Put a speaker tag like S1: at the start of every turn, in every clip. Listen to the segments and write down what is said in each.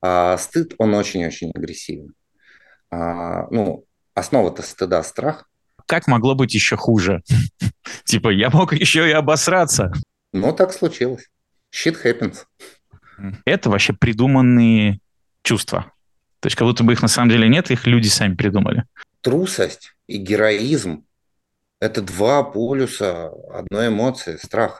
S1: А стыд, он очень-очень агрессивен. А, ну, основа-то стыда – страх.
S2: Как могло быть еще хуже? Типа, я мог еще и обосраться.
S1: Ну, так случилось. Shit happens.
S2: Это вообще придуманные чувства. То есть, как будто бы их на самом деле нет, их люди сами придумали.
S1: Трусость и героизм – это два полюса одной эмоции – страх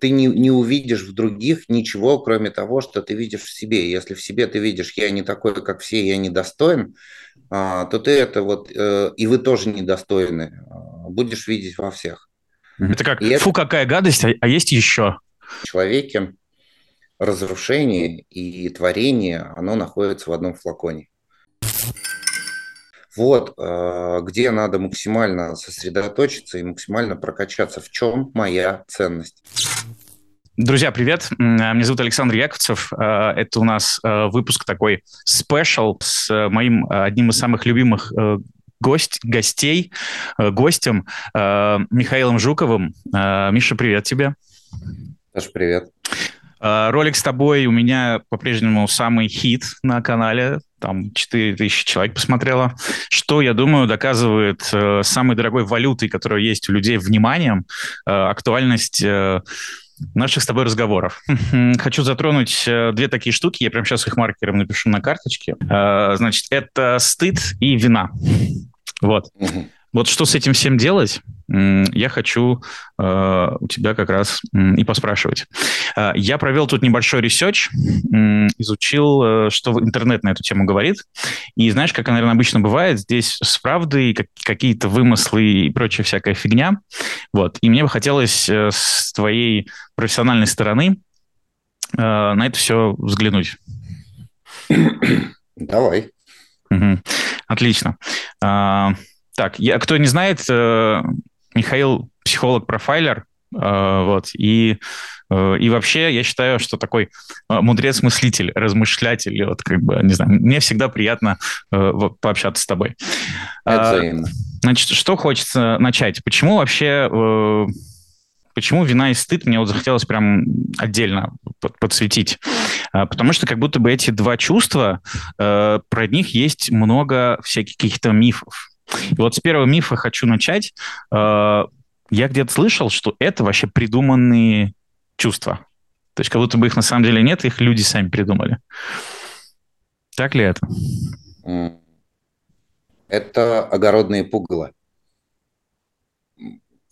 S1: ты не, не увидишь в других ничего, кроме того, что ты видишь в себе. Если в себе ты видишь, я не такой, как все, я недостоин, а, то ты это вот, э, и вы тоже недостойны, а, будешь видеть во всех.
S2: Это как, и фу, это... какая гадость, а, а есть еще.
S1: В человеке разрушение и творение, оно находится в одном флаконе. Вот э, где надо максимально сосредоточиться и максимально прокачаться. В чем моя ценность?
S2: Друзья, привет. Меня зовут Александр Яковцев. Э, это у нас э, выпуск такой спешл с моим одним из самых любимых гость, гостей, гостем Михаилом Жуковым. Миша, привет тебе.
S1: Саша, привет.
S2: Ролик с тобой у меня по-прежнему самый хит на канале там 4 тысячи человек посмотрело, что, я думаю, доказывает э, самой дорогой валютой, которая есть у людей, вниманием, э, актуальность э, наших с тобой разговоров. Хочу затронуть э, две такие штуки, я прямо сейчас их маркером напишу на карточке. Э, значит, это стыд и вина. Вот. Вот что с этим всем делать, я хочу э, у тебя как раз и поспрашивать. Э, я провел тут небольшой research, изучил, э, что интернет на эту тему говорит. И знаешь, как, наверное, обычно бывает, здесь с правдой какие-то вымыслы и прочая всякая фигня. Вот. И мне бы хотелось с твоей профессиональной стороны на это все взглянуть.
S1: Давай.
S2: Угу. Отлично. А, так, я, кто не знает, э, Михаил психолог-профайлер, э, вот, и, э, и вообще я считаю, что такой мудрец-мыслитель, размышлятель, вот как бы, не знаю, мне всегда приятно пообщаться с тобой.
S1: Это взаимно.
S2: Значит, что хочется начать? Почему вообще почему вина и стыд мне вот захотелось прям отдельно подсветить? Потому что как будто бы эти два чувства, про них есть много всяких каких-то мифов. И вот с первого мифа хочу начать. Э, я где-то слышал, что это вообще придуманные чувства. То есть как будто бы их на самом деле нет, их люди сами придумали. Так ли это?
S1: Это огородные пугало.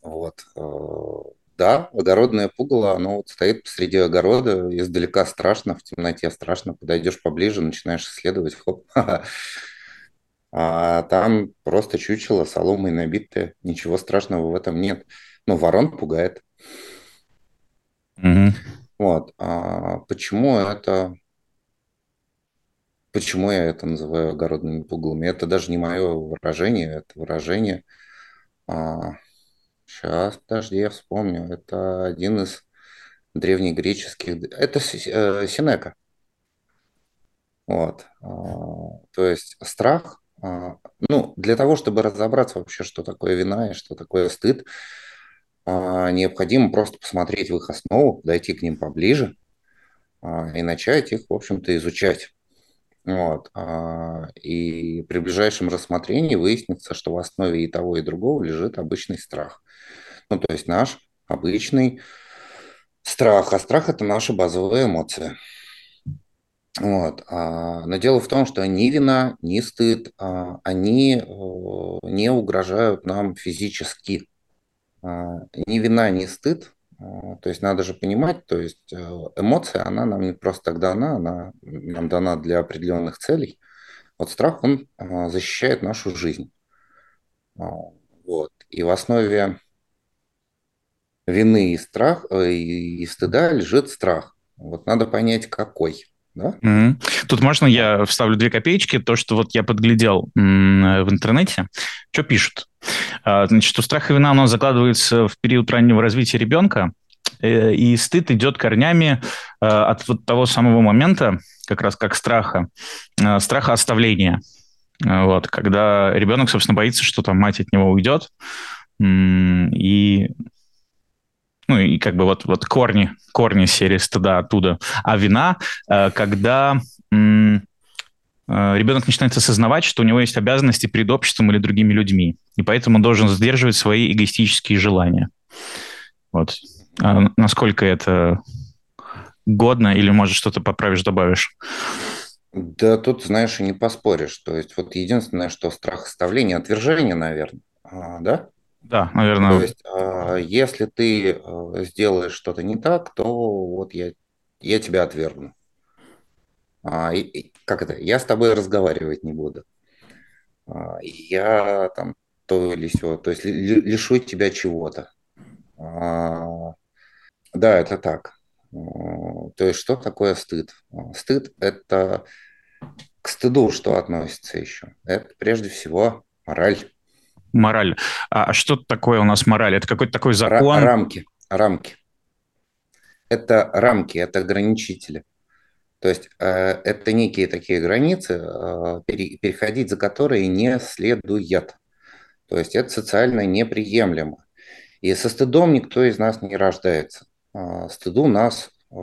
S1: Вот. Э, да, огородное пугало, оно вот стоит посреди огорода, издалека страшно, в темноте страшно, подойдешь поближе, начинаешь исследовать, хоп, А там просто чучело, соломой набитое. Ничего страшного в этом нет. Но ворон пугает.
S2: Угу.
S1: Вот. А почему это... Почему я это называю огородными пугалами? Это даже не мое выражение, это выражение... А, сейчас, подожди, я вспомню. Это один из древнегреческих... Это э, Синека. Вот. А, то есть страх ну, для того, чтобы разобраться вообще, что такое вина и что такое стыд, а, необходимо просто посмотреть в их основу, подойти к ним поближе а, и начать их, в общем-то, изучать. Вот. И при ближайшем рассмотрении выяснится, что в основе и того, и другого лежит обычный страх. Ну, то есть наш обычный страх. А страх – это наша базовая эмоция. Вот. А, но дело в том, что ни вина, ни стыд, а, они э, не угрожают нам физически. А, ни вина, ни стыд. То есть надо же понимать, то есть э, эмоция, она нам не просто так дана, она нам дана для определенных целей. Вот страх, он защищает нашу жизнь. Вот. И в основе вины и, страх, э, и стыда лежит страх. Вот надо понять, какой. Да?
S2: Mm-hmm. Тут можно я вставлю две копеечки? То, что вот я подглядел в интернете, что пишут. А, значит, у страха и вина оно закладывается в период раннего развития ребенка, э, и стыд идет корнями э, от вот того самого момента, как раз как страха, э, страха оставления. Вот, когда ребенок, собственно, боится, что там мать от него уйдет, и ну и как бы вот, вот корни, корни серии стыда оттуда. А вина, э, когда э, ребенок начинает осознавать, что у него есть обязанности перед обществом или другими людьми, и поэтому он должен сдерживать свои эгоистические желания. Вот. А насколько это годно, или, может, что-то поправишь, добавишь?
S1: Да тут, знаешь, и не поспоришь. То есть вот единственное, что страх оставления, отвержение, наверное, а, да?
S2: Да, наверное.
S1: То есть а, если ты а, сделаешь что-то не так, то вот я, я тебя отвергну. А, как это? Я с тобой разговаривать не буду. Я там то или все, то есть лишу тебя чего-то. Да, это так. То есть что такое стыд? Стыд – это к стыду что относится еще? Это прежде всего мораль.
S2: Мораль. А, а что такое у нас мораль? Это какой-то такой закон?
S1: рамки. Рамки. Это рамки, это ограничители. То есть э, это некие такие границы, э, переходить за которые не следует. То есть это социально неприемлемо. И со стыдом никто из нас не рождается. А, стыду нас, э,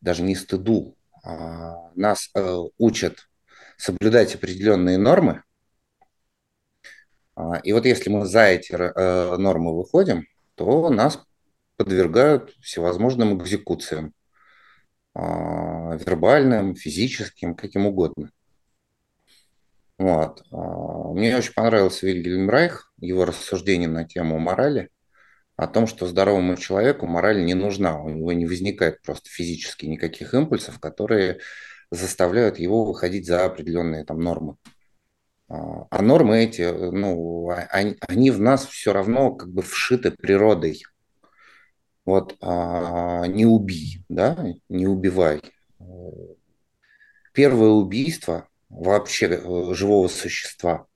S1: даже не стыду, а нас э, учат соблюдать определенные нормы. А, и вот если мы за эти э, нормы выходим, то нас подвергают всевозможным экзекуциям. Вербальным, физическим, каким угодно. Вот. Мне очень понравился Вильгельм Райх, его рассуждение на тему морали – о том, что здоровому человеку мораль не нужна, у него не возникает просто физически никаких импульсов, которые заставляют его выходить за определенные там нормы. А, а нормы эти, ну, а, они, они в нас все равно как бы вшиты природой. Вот а, не убий, да, не убивай. Первое убийство вообще э, живого существа,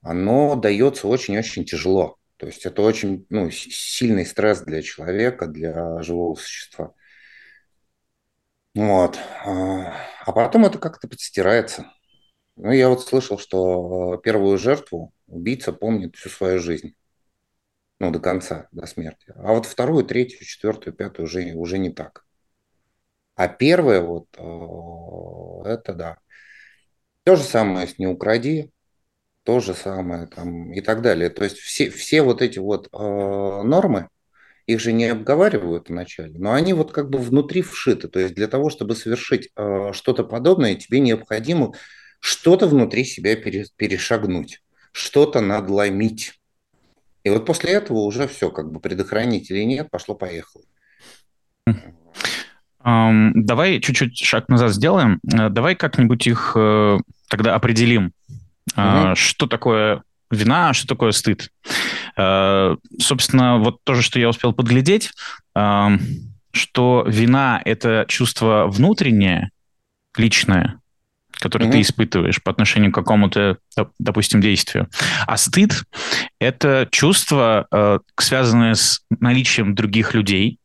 S1: оно дается очень-очень тяжело. То есть это очень ну, сильный стресс для человека, для живого существа. Вот. А, а потом это как-то подстирается. Ну, я вот слышал, что первую жертву убийца помнит всю свою жизнь. Ну, до конца, до смерти. А вот вторую, третью, четвертую, пятую уже, уже не так. А первое вот, э, это да. То же самое с «Не укради», то же самое там, и так далее. То есть все, все вот эти вот э, нормы, их же не обговаривают вначале, но они вот как бы внутри вшиты. То есть для того, чтобы совершить э, что-то подобное, тебе необходимо что-то внутри себя перешагнуть, что-то надломить. И вот после этого уже все, как бы предохранить или нет, пошло-поехало.
S2: Давай чуть-чуть шаг назад сделаем. Э, давай как-нибудь их uh, тогда определим. Угу. Что такое вина, что такое стыд? А, собственно, вот то же, что я успел подглядеть, а, что вина – это чувство внутреннее, личное, которое mm ты испытываешь по отношению к какому-то, допустим, действию. А стыд – это чувство, связанное с наличием других людей.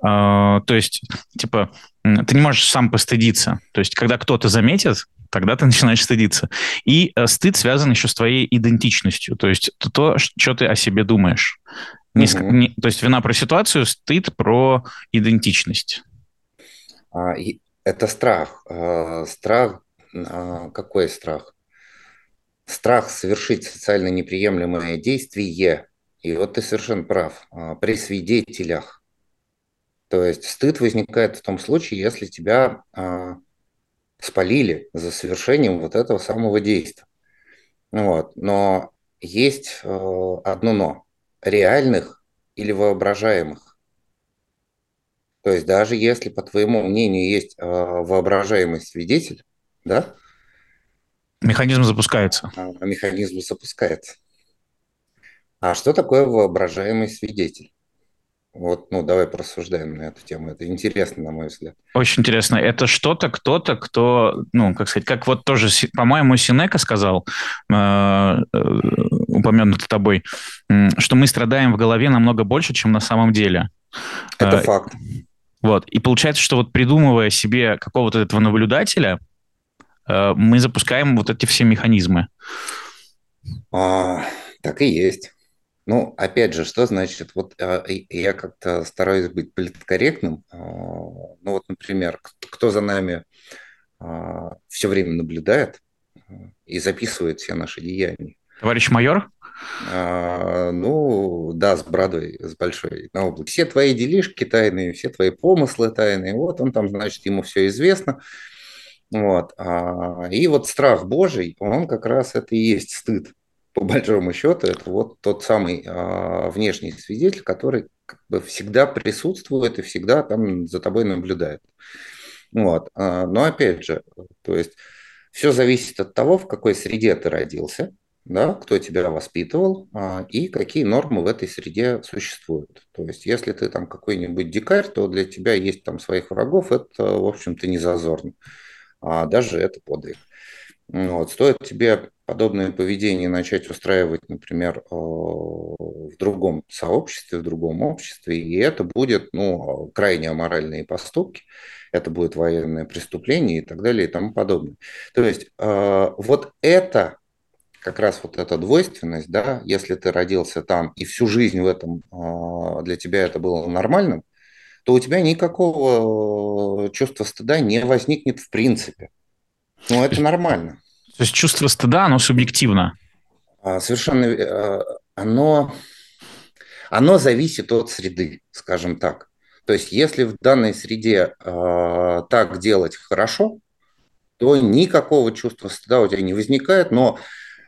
S2: То есть, типа, ты не можешь сам постыдиться. То есть, когда кто-то заметит, тогда ты начинаешь стыдиться. И э, стыд связан еще с твоей идентичностью, то есть то, что ты о себе думаешь. Не, угу. не, то есть вина про ситуацию, стыд про идентичность.
S1: Это страх. А, страх, а, какой страх? Страх совершить социально неприемлемое действие. И вот ты совершенно прав. А, при свидетелях. То есть стыд возникает в том случае, если тебя спалили за совершением вот этого самого действия. Вот. Но есть э, одно но. Реальных или воображаемых. То есть даже если, по твоему мнению, есть э, воображаемый свидетель, да?
S2: Механизм запускается.
S1: А, механизм запускается. А что такое воображаемый свидетель? Вот, ну, давай порассуждаем на эту тему. Это интересно, на мой взгляд.
S2: Очень интересно. Это что-то, кто-то, кто, ну, как сказать, как вот тоже, по-моему, Синека сказал, э, э, упомянутый тобой, что мы страдаем в голове намного больше, чем на самом деле.
S1: Это э, факт.
S2: Вот. И получается, что вот придумывая себе какого-то этого наблюдателя, э, мы запускаем вот эти все механизмы.
S1: А, так и есть. Ну, опять же, что значит, вот а, я как-то стараюсь быть политкорректным. А, ну вот, например, кто за нами все время наблюдает и записывает все наши деяния.
S2: Товарищ майор?
S1: А, ну, да, с бородой, с большой на облаке. Все твои делишки тайные, все твои помыслы тайные. Вот он там, значит, ему все известно. Вот. А, и вот страх Божий, он как раз это и есть стыд. По большому счету, это вот тот самый а, внешний свидетель, который как бы всегда присутствует и всегда там за тобой наблюдает. Вот. Но опять же, то есть все зависит от того, в какой среде ты родился, да, кто тебя воспитывал а, и какие нормы в этой среде существуют. То есть, если ты там какой-нибудь дикарь, то для тебя есть там своих врагов, это, в общем-то, не зазорно. А даже это подвиг. Вот. Стоит тебе подобное поведение начать устраивать, например, э, в другом сообществе, в другом обществе, и это будет ну, крайне аморальные поступки, это будет военное преступление и так далее и тому подобное. То есть э, вот это как раз вот эта двойственность, да, если ты родился там и всю жизнь в этом а, для тебя это было нормальным, то у тебя никакого э, чувства стыда не возникнет в принципе. Ну, это нормально.
S2: То есть чувство стыда, оно субъективно?
S1: А, совершенно. Э, оно, оно зависит от среды, скажем так. То есть если в данной среде э, так делать хорошо, то никакого чувства стыда у тебя не возникает, но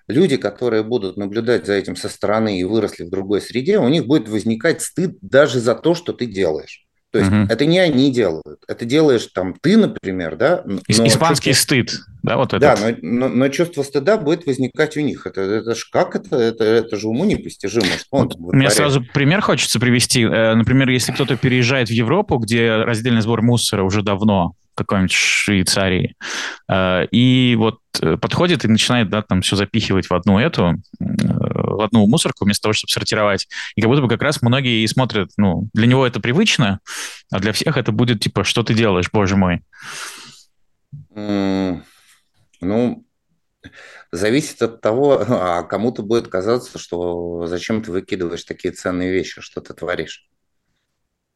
S1: люди, которые будут наблюдать за этим со стороны и выросли в другой среде, у них будет возникать стыд даже за то, что ты делаешь. То есть угу. это не они делают, это делаешь там ты, например, да.
S2: Но Испанский чувство... стыд, да, вот это.
S1: Да, но, но, но чувство стыда будет возникать у них. Это, это ж как это, это, это же уму непостижимо. Что
S2: вот мне сразу пример хочется привести. Э, например, если кто-то переезжает в Европу, где раздельный сбор мусора уже давно, какой-нибудь Швейцарии. Э, и вот э, подходит и начинает, да, там все запихивать в одну эту, э, в одну мусорку вместо того, чтобы сортировать. И как будто бы как раз многие и смотрят, ну, для него это привычно, а для всех это будет типа, что ты делаешь, боже мой?
S1: Ну, зависит от того, а кому-то будет казаться, что зачем ты выкидываешь такие ценные вещи, что ты творишь.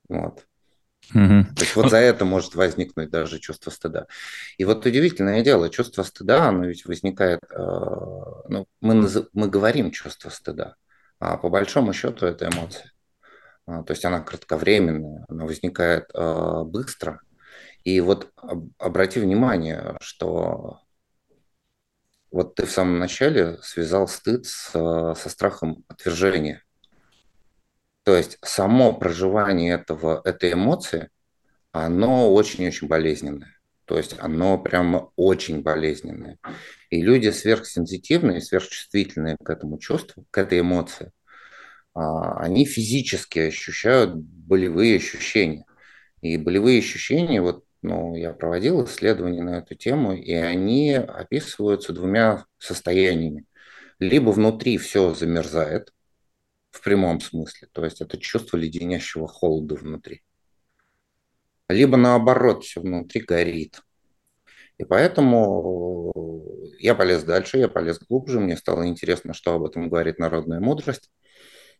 S1: Вот. Угу. То есть вот за это может возникнуть даже чувство стыда. И вот удивительное дело, чувство стыда, оно ведь возникает, э, ну, мы, мы говорим чувство стыда, а по большому счету это эмоция. А, то есть она кратковременная, она возникает э, быстро. И вот обрати внимание, что вот ты в самом начале связал стыд с, со страхом отвержения. То есть само проживание этого, этой эмоции, оно очень-очень болезненное. То есть оно прямо очень болезненное. И люди сверхсенситивные, сверхчувствительные к этому чувству, к этой эмоции, а, они физически ощущают болевые ощущения. И болевые ощущения, вот ну, я проводил исследования на эту тему, и они описываются двумя состояниями. Либо внутри все замерзает, в прямом смысле. То есть это чувство леденящего холода внутри. Либо наоборот, все внутри горит. И поэтому я полез дальше, я полез глубже, мне стало интересно, что об этом говорит народная мудрость.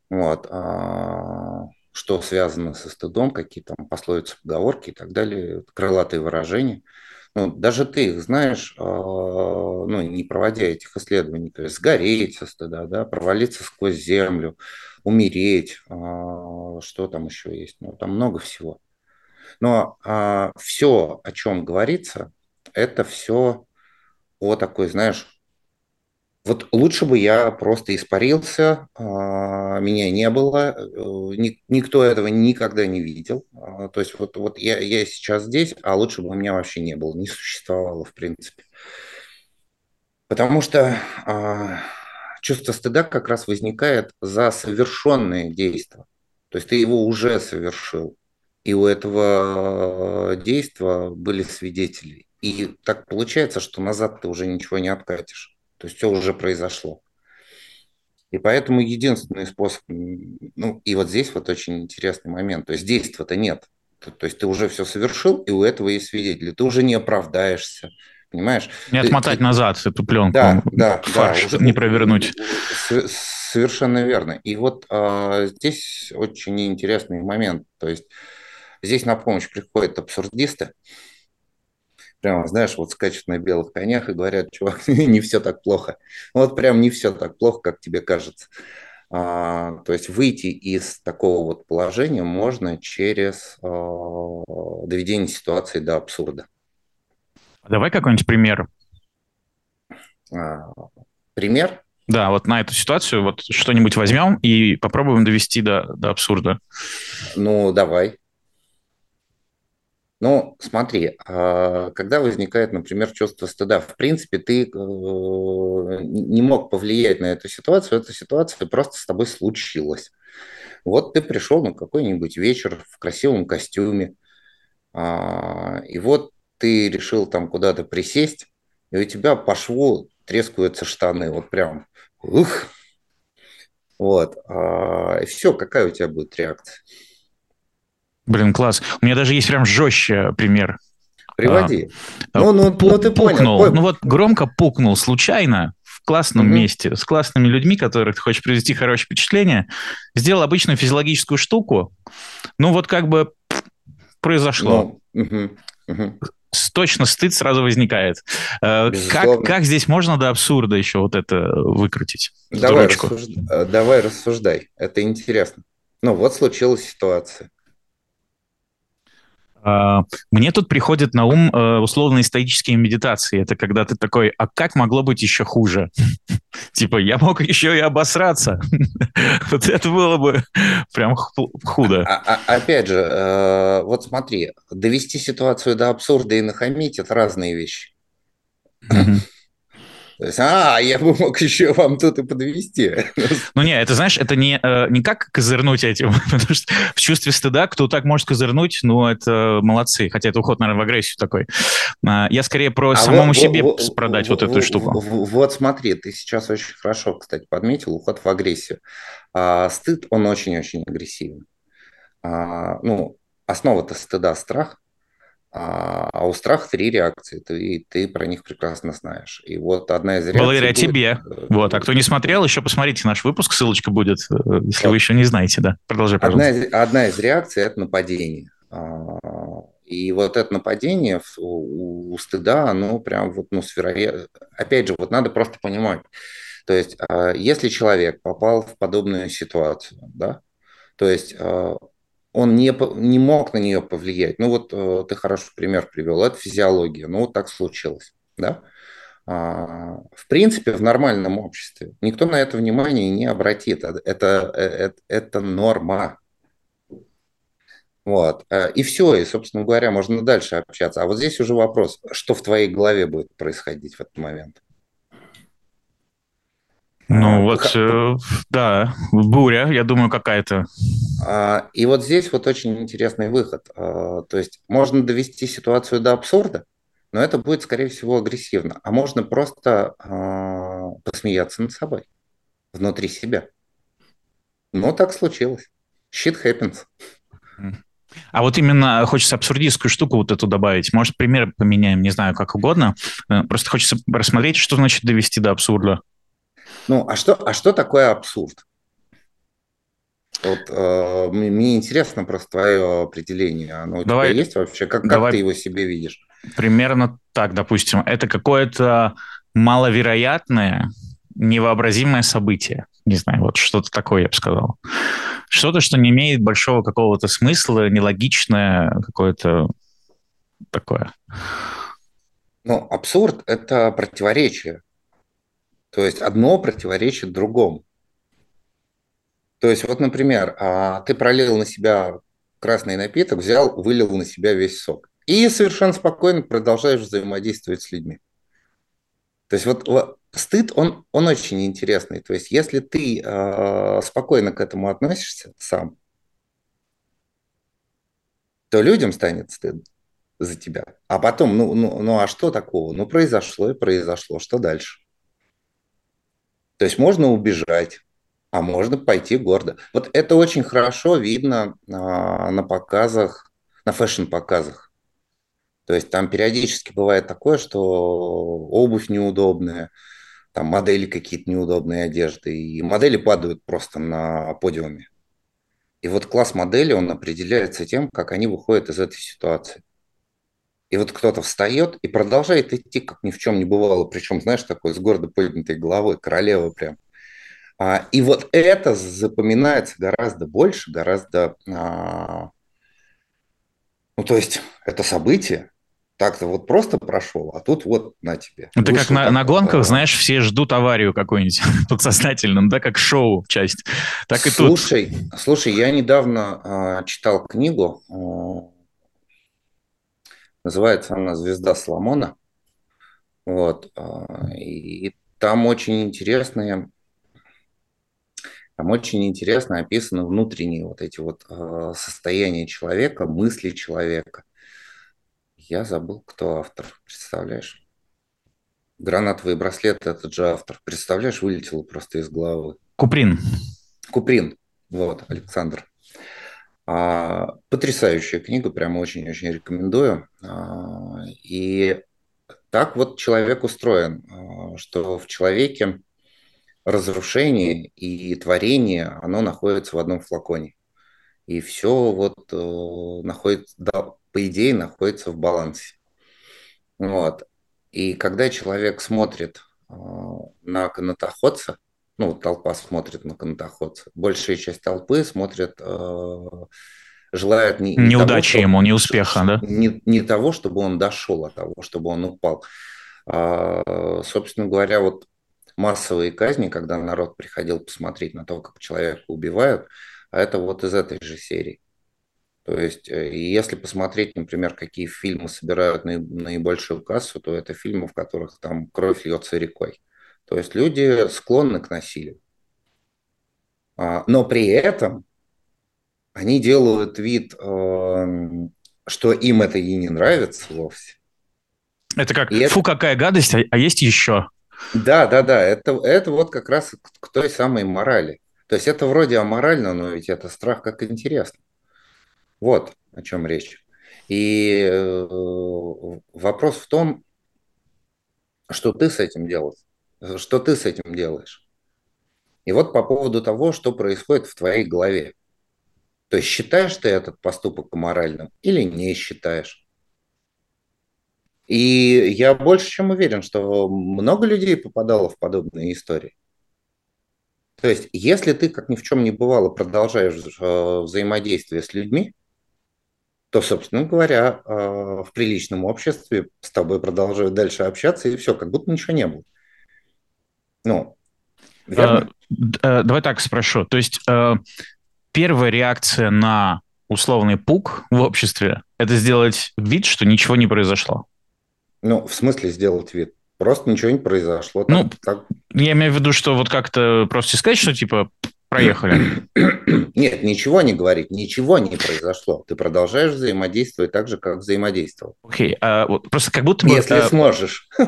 S1: Вот. А, что связано со стыдом, какие там пословицы, поговорки и так далее, крылатые выражения – ну, даже ты их знаешь, а, ну, не проводя этих исследований, то есть сгореть со стыда, да, провалиться сквозь землю, умереть, а, что там еще есть, ну, там много всего. Но а, все, о чем говорится, это все о такой, знаешь, вот лучше бы я просто испарился, а, меня не было, э, никто этого никогда не видел. А, то есть вот, вот я, я сейчас здесь, а лучше бы меня вообще не было, не существовало в принципе. Потому что а, чувство стыда как раз возникает за совершенные действия. То есть ты его уже совершил, и у этого действия были свидетели. И так получается, что назад ты уже ничего не откатишь. То есть все уже произошло. И поэтому единственный способ, ну и вот здесь вот очень интересный момент, то есть действия-то нет. То, то есть ты уже все совершил, и у этого есть свидетели. Ты уже не оправдаешься, понимаешь?
S2: Не отмотать
S1: ты,
S2: назад эту пленку.
S1: Да, да,
S2: фарш,
S1: да.
S2: Уже, не провернуть.
S1: совершенно верно. И вот а, здесь очень интересный момент. То есть здесь на помощь приходят абсурдисты, прямо, знаешь, вот скачут на белых конях и говорят, чувак, не все так плохо. Вот прям не все так плохо, как тебе кажется. А, то есть выйти из такого вот положения можно через а, доведение ситуации до абсурда.
S2: Давай какой-нибудь пример.
S1: А, пример?
S2: Да, вот на эту ситуацию вот что-нибудь возьмем и попробуем довести до, до абсурда.
S1: Ну, давай. Ну, смотри, когда возникает, например, чувство стыда, в принципе, ты э, не мог повлиять на эту ситуацию, эта ситуация просто с тобой случилась. Вот ты пришел на какой-нибудь вечер в красивом костюме, а, и вот ты решил там куда-то присесть, и у тебя по шву трескаются штаны, вот прям, ух, вот, а, и все, какая у тебя будет реакция?
S2: Блин, класс. У меня даже есть прям жестче пример.
S1: Приводи.
S2: А, ну, ну, ну ты пукнул. Понял. Ну вот громко пукнул случайно в классном угу. месте с классными людьми, которых ты хочешь произвести хорошее впечатление, сделал обычную физиологическую штуку, ну вот как бы произошло. Ну, угу. Угу. Точно стыд сразу возникает. Э, как, как здесь можно до абсурда еще вот это выкрутить?
S1: Давай, рассужд... Э, давай рассуждай, это интересно. Ну вот случилась ситуация.
S2: А, мне тут приходит на ум э, условно-исторические медитации. Это когда ты такой, а как могло быть еще хуже? Типа, я мог еще и обосраться. Вот это было бы прям худо.
S1: А, а, опять же, э, вот смотри, довести ситуацию до абсурда и нахамить – это разные вещи. То есть, а, я бы мог еще вам тут и подвести.
S2: Ну не, это, знаешь, это не, э, не как козырнуть этим, потому что в чувстве стыда, кто так может козырнуть, ну, это молодцы. Хотя это уход, наверное, в агрессию такой. А, я скорее про а самому вот, себе вот, продать вот, вот эту штуку.
S1: Вот смотри, ты сейчас очень хорошо, кстати, подметил уход в агрессию. А, стыд, он очень-очень агрессивен. А, ну, основа-то стыда – страх. А, а у страха три реакции, ты, ты про них прекрасно знаешь. И вот одна из реакций...
S2: Благодаря будет... тебе. Э, вот, а кто не смотрел, еще посмотрите наш выпуск, ссылочка будет, э, если вот. вы еще не знаете, да. Продолжай,
S1: пожалуйста. Одна из, одна из реакций – это нападение. А, и вот это нападение у, у стыда, оно прям вот, ну, с вероятностью... Опять же, вот надо просто понимать. То есть, а, если человек попал в подобную ситуацию, да, то есть он не, не мог на нее повлиять. Ну вот э, ты хороший пример привел, это физиология, ну вот так случилось, да. А, в принципе, в нормальном обществе никто на это внимание не обратит, это, это, это, это норма. Вот. Э, и все, и, собственно говоря, можно дальше общаться. А вот здесь уже вопрос, что в твоей голове будет происходить в этот момент?
S2: Ну а, вот, э, да, буря, я думаю, какая-то.
S1: А, и вот здесь вот очень интересный выход. А, то есть можно довести ситуацию до абсурда, но это будет, скорее всего, агрессивно. А можно просто а, посмеяться над собой, внутри себя. Ну, так случилось. Shit happens.
S2: А вот именно хочется абсурдистскую штуку вот эту добавить. Может, пример поменяем, не знаю, как угодно. Э, просто хочется рассмотреть, что значит довести до абсурда.
S1: Ну, а что, а что такое абсурд? Вот э, мне интересно просто твое определение. Оно у давай, тебя есть вообще? Как, давай, как ты его себе видишь?
S2: Примерно так, допустим. Это какое-то маловероятное, невообразимое событие. Не знаю, вот что-то такое, я бы сказал. Что-то, что не имеет большого какого-то смысла, нелогичное, какое-то такое.
S1: Ну, абсурд – это противоречие. То есть одно противоречит другому. То есть вот, например, а, ты пролил на себя красный напиток, взял, вылил на себя весь сок. И совершенно спокойно продолжаешь взаимодействовать с людьми. То есть вот стыд, он, он очень интересный. То есть если ты э, спокойно к этому относишься сам, то людям станет стыдно за тебя. А потом, ну, ну, ну а что такого? Ну, произошло и произошло. Что дальше? То есть можно убежать, а можно пойти гордо. Вот это очень хорошо видно а, на показах, на фэшн-показах. То есть там периодически бывает такое, что обувь неудобная, там модели какие-то неудобные одежды, и модели падают просто на подиуме. И вот класс модели, он определяется тем, как они выходят из этой ситуации. И вот кто-то встает и продолжает идти, как ни в чем не бывало. Причем, знаешь, такой с гордо поднятой головой, королева прям. А, и вот это запоминается гораздо больше, гораздо... А, ну, то есть, это событие, так-то вот просто прошел, а тут вот на тебе.
S2: Это как на, на гонках, вот, знаешь, все ждут аварию какую-нибудь подсознательно, да, как шоу часть. Так
S1: слушай,
S2: и
S1: тут. Слушай, я недавно э, читал книгу, э, называется она «Звезда Соломона». Вот, э, и там очень интересные там очень интересно описаны внутренние вот эти вот э, состояния человека, мысли человека. Я забыл, кто автор, представляешь? Гранатовый браслет – этот же автор. Представляешь, вылетело просто из головы.
S2: Куприн.
S1: Куприн, вот, Александр. А, потрясающая книга, прямо очень-очень рекомендую. А, и так вот человек устроен, а, что в человеке разрушение и творение, оно находится в одном флаконе. И все вот э, находится, да, по идее, находится в балансе. Вот. И когда человек смотрит на канатоходца, ну, толпа смотрит на канатоходца, большая часть толпы смотрит, э, желает
S2: не, не Неудачи того, ему, не успеха, да?
S1: Не, не того, чтобы он дошел, а того, чтобы он упал. А, собственно говоря, вот массовые казни, когда народ приходил посмотреть на то, как человека убивают, а это вот из этой же серии. То есть, э, если посмотреть, например, какие фильмы собирают наибольшую кассу, то это фильмы, в которых там кровь льется рекой. То есть люди склонны к насилию. А, но при этом они делают вид, эм, что им это и не нравится вовсе.
S2: Это как, и фу, это... какая гадость, а, а есть еще.
S1: Да, да, да, это, это вот как раз к той самой морали. То есть это вроде аморально, но ведь это страх как интересно. Вот о чем речь. И э, вопрос в том, что ты с этим делаешь. Что ты с этим делаешь. И вот по поводу того, что происходит в твоей голове. То есть считаешь ты этот поступок аморальным или не считаешь? И я больше чем уверен, что много людей попадало в подобные истории. То есть, если ты, как ни в чем не бывало, продолжаешь э, взаимодействие с людьми, то, собственно говоря, э, в приличном обществе с тобой продолжают дальше общаться, и все, как будто ничего не было.
S2: Ну, верно? А, давай так спрошу. То есть первая реакция на условный пук в обществе – это сделать вид, что ничего не произошло?
S1: Ну, в смысле сделать вид? Просто ничего не произошло.
S2: Ну, так... я имею в виду, что вот как-то просто сказать, что типа проехали.
S1: Нет, ничего не говорить, ничего не произошло. Ты продолжаешь взаимодействовать так же, как взаимодействовал.
S2: Окей, okay, а, вот просто как будто бы...
S1: Если а, сможешь.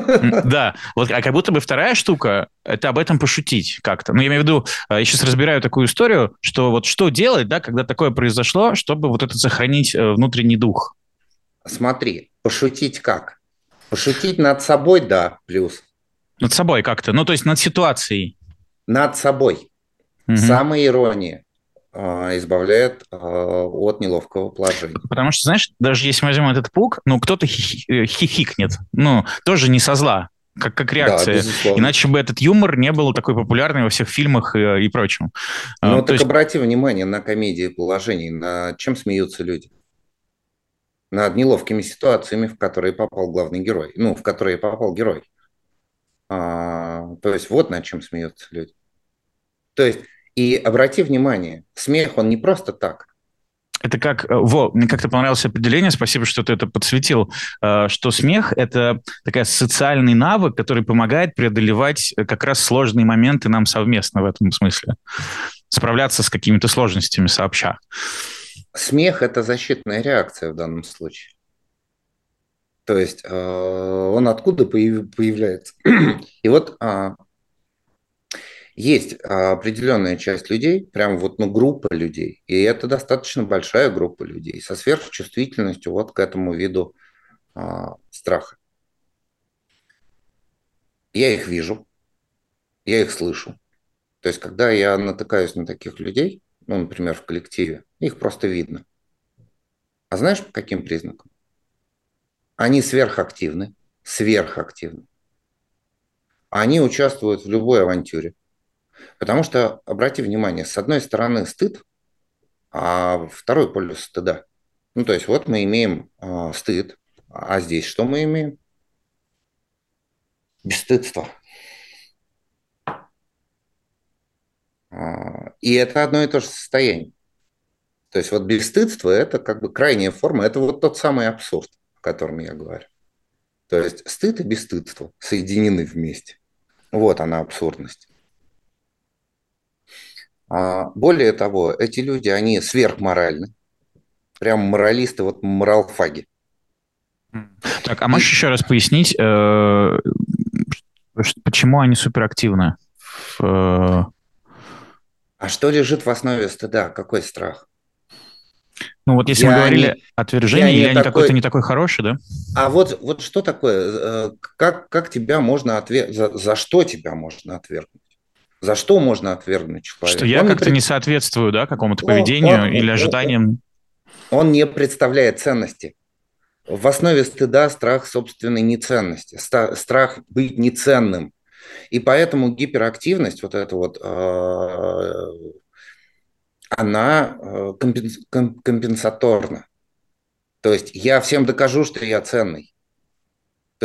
S2: Да, вот, а как будто бы вторая штука – это об этом пошутить как-то. Ну, я имею в виду, а, я сейчас разбираю такую историю, что вот что делать, да, когда такое произошло, чтобы вот это сохранить э, внутренний дух?
S1: Смотри, пошутить как? Пошутить над собой, да, плюс.
S2: Над собой как-то, ну, то есть над ситуацией.
S1: Над собой. Угу. Самая ирония э, избавляет э, от неловкого положения.
S2: Потому что, знаешь, даже если мы возьмем этот пук, ну, кто-то хихи- хихикнет, ну, тоже не со зла, как, как реакция. Да, Иначе бы этот юмор не был такой популярный во всех фильмах и, и прочем.
S1: Ну, а, так есть... обрати внимание на комедии положений, на чем смеются люди. Над неловкими ситуациями, в которые попал главный герой. Ну, в которые попал герой. А, то есть вот над чем смеются люди. То есть и обрати внимание, смех, он не просто так.
S2: Это как, э, во, мне как-то понравилось определение, спасибо, что ты это подсветил, э, что смех – это такая социальный навык, который помогает преодолевать э, как раз сложные моменты нам совместно в этом смысле, справляться с какими-то сложностями сообща.
S1: Смех – это защитная реакция в данном случае. То есть он откуда появляется? И вот а, есть определенная часть людей, прям вот ну, группа людей, и это достаточно большая группа людей со сверхчувствительностью вот к этому виду а, страха. Я их вижу, Я их слышу. То есть, когда я натыкаюсь на таких людей, ну, например, в коллективе, их просто видно. А знаешь, по каким признакам? Они сверхактивны, сверхактивны. Они участвуют в любой авантюре. Потому что, обрати внимание, с одной стороны стыд, а второй полюс стыда. Ну, то есть вот мы имеем э, стыд, а здесь что мы имеем? Бесстыдство. А, и это одно и то же состояние. То есть вот бесстыдство – это как бы крайняя форма, это вот тот самый абсурд, о котором я говорю. То есть стыд и бесстыдство соединены вместе. Вот она абсурдность. А, более того, эти люди, они сверхморальны. Прям моралисты, вот моралфаги.
S2: Так, а можешь еще раз пояснить, э, почему они суперактивны? В...
S1: А что лежит в основе стыда? Какой страх?
S2: Ну вот если я мы говорили не, отвержение, или они такой, какой-то не такой хороший, да?
S1: А вот, вот что такое? Э, как, как тебя можно отвергнуть? За, за что тебя можно отвергнуть? За что можно отвергнуть человека?
S2: Что я он как-то не, пред... не соответствую, да, какому-то поведению он, или ожиданиям?
S1: Он не представляет ценности. В основе стыда страх собственной неценности, страх быть неценным. И поэтому гиперактивность, вот эта вот, э, она э, компенсаторна. То есть я всем докажу, что я ценный.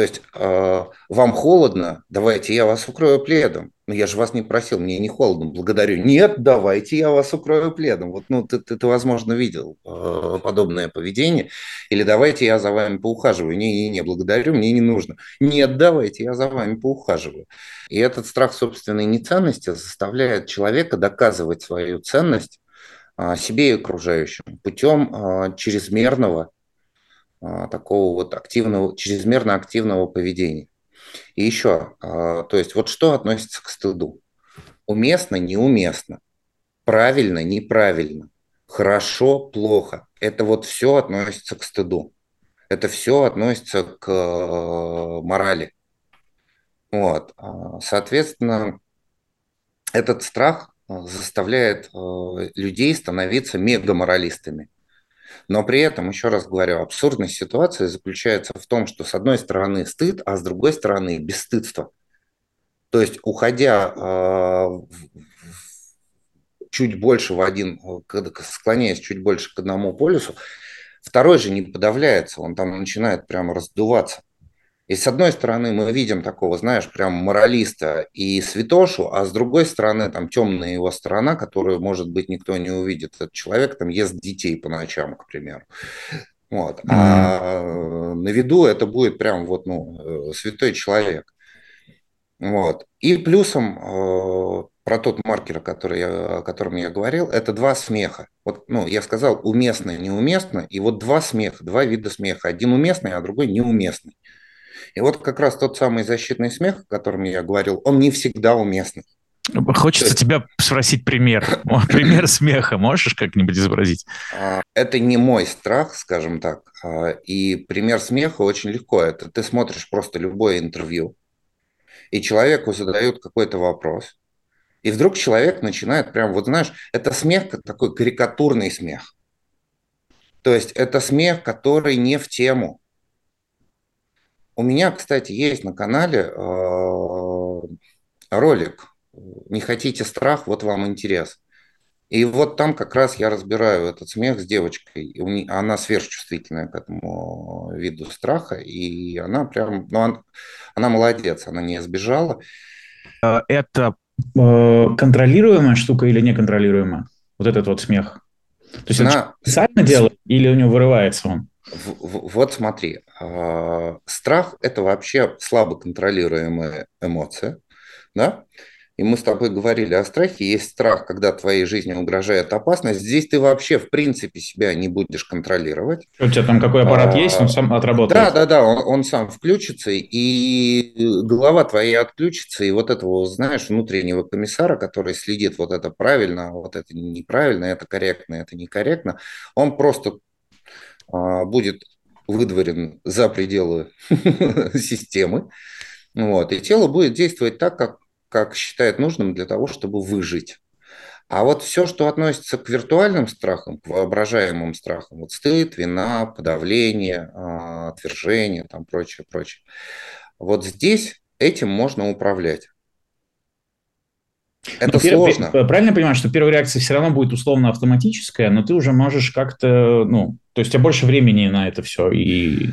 S1: То есть э, вам холодно, давайте я вас укрою пледом. Но я же вас не просил, мне не холодно, благодарю. Нет, давайте я вас укрою пледом. Вот, ну, ты, ты, ты возможно, видел э, подобное поведение. Или давайте я за вами поухаживаю. Не-не-не, благодарю, мне не нужно. Нет, давайте я за вами поухаживаю. И этот страх собственной неценности заставляет человека доказывать свою ценность э, себе и окружающим путем э, чрезмерного такого вот активного, чрезмерно активного поведения. И еще, а, то есть вот что относится к стыду? Уместно, неуместно, правильно, неправильно, хорошо, плохо. Это вот все относится к стыду. Это все относится к э, морали. Вот. А, соответственно, этот страх заставляет людей становиться мегаморалистами. Но при этом, еще раз говорю, абсурдность ситуации заключается в том, что с одной стороны стыд, а с другой стороны бесстыдство. То есть, уходя э, чуть больше в один, склоняясь чуть больше к одному полюсу, второй же не подавляется, он там начинает прямо раздуваться. И с одной стороны мы видим такого, знаешь, прям моралиста и святошу, а с другой стороны там темная его сторона, которую, может быть, никто не увидит. Этот человек там ест детей по ночам, к примеру. Вот. Mm-hmm. А на виду это будет прям вот, ну, э, святой человек. Вот. И плюсом э, про тот маркер, который я, о котором я говорил, это два смеха. Вот, ну, я сказал уместно, неуместно, и вот два смеха, два вида смеха. Один уместный, а другой неуместный. И вот как раз тот самый защитный смех, о котором я говорил, он не всегда уместный.
S2: Хочется есть... тебя спросить пример. Пример смеха можешь как-нибудь изобразить?
S1: А, это не мой страх, скажем так. А, и пример смеха очень легко. Это ты смотришь просто любое интервью, и человеку задают какой-то вопрос, и вдруг человек начинает прям, вот знаешь, это смех, такой карикатурный смех. То есть это смех, который не в тему. У меня, кстати, есть на канале э, ролик «Не хотите страх, вот вам интерес». И вот там как раз я разбираю этот смех с девочкой. Она сверхчувствительная к этому виду страха, и она прям, ну, она, она молодец, она не сбежала.
S2: А это э, контролируемая штука или неконтролируемая? Вот этот вот смех. То есть она... это специально делает или у него вырывается он?
S1: Вот смотри, а, страх – это вообще слабо контролируемая эмоция, да? И мы с тобой говорили о страхе. Есть страх, когда твоей жизни угрожает опасность. Здесь ты вообще, в принципе, себя не будешь контролировать.
S2: У тебя там какой аппарат а, есть, он сам отработает?
S1: Да, да, да, он, он сам включится, и голова твоя отключится, и вот этого, знаешь, внутреннего комиссара, который следит, вот это правильно, вот это неправильно, это корректно, это некорректно, он просто а, будет выдворен за пределы системы, вот, и тело будет действовать так, как как считает нужным для того, чтобы выжить. А вот все, что относится к виртуальным страхам, к воображаемым страхам, вот стыд, вина, подавление, а, отвержение, там прочее, прочее, вот здесь этим можно управлять.
S2: Это но сложно. Пер, правильно понимаю, что первая реакция все равно будет условно автоматическая, но ты уже можешь как-то, ну, то есть у тебя больше времени на это все. И...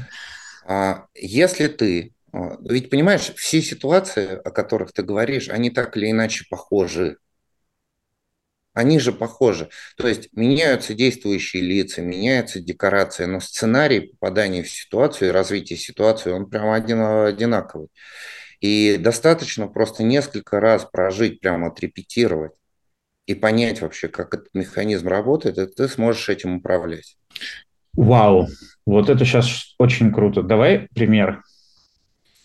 S1: А, если ты, а, ведь понимаешь, все ситуации, о которых ты говоришь, они так или иначе похожи. Они же похожи. То есть меняются действующие лица, меняется декорация, но сценарий попадания в ситуацию и развития ситуации, он прямо один, одинаковый. И достаточно просто несколько раз прожить, прямо отрепетировать и понять вообще, как этот механизм работает, и ты сможешь этим управлять.
S2: Вау, вот это сейчас очень круто. Давай пример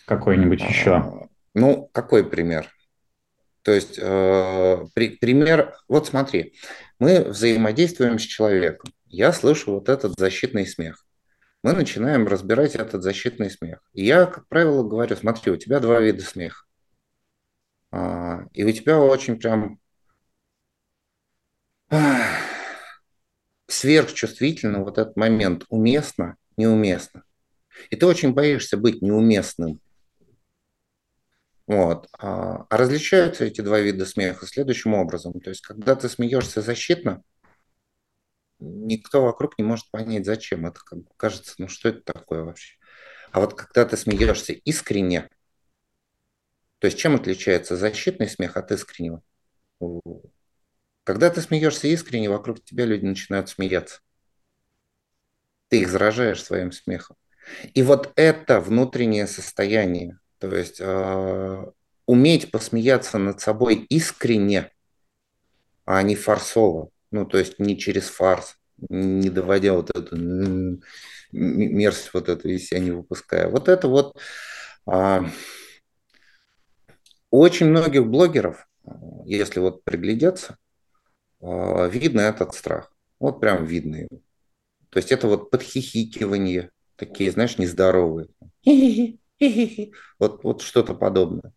S2: какой-нибудь еще. А,
S1: ну, какой пример? То есть, э, при, пример, вот смотри, мы взаимодействуем с человеком. Я слышу вот этот защитный смех мы начинаем разбирать этот защитный смех. И я, как правило, говорю, смотри, у тебя два вида смеха. А, и у тебя очень прям сверхчувствительно вот этот момент уместно, неуместно. И ты очень боишься быть неуместным. Вот. А, а различаются эти два вида смеха следующим образом. То есть, когда ты смеешься защитно, никто вокруг не может понять, зачем. Это как бы кажется, ну что это такое вообще? А вот когда ты смеешься искренне, то есть чем отличается защитный смех от искреннего? Когда ты смеешься искренне, вокруг тебя люди начинают смеяться. Ты их заражаешь своим смехом. И вот это внутреннее состояние, то есть э, уметь посмеяться над собой искренне, а не фарсово, ну, то есть не через фарс, не доводя вот эту мерзость вот эту из себя не выпуская. Вот это вот а, очень многих блогеров, если вот приглядеться, а, видно этот страх. Вот прям видно его. То есть это вот подхихикивание, такие, знаешь, нездоровые. Вот, вот что-то подобное.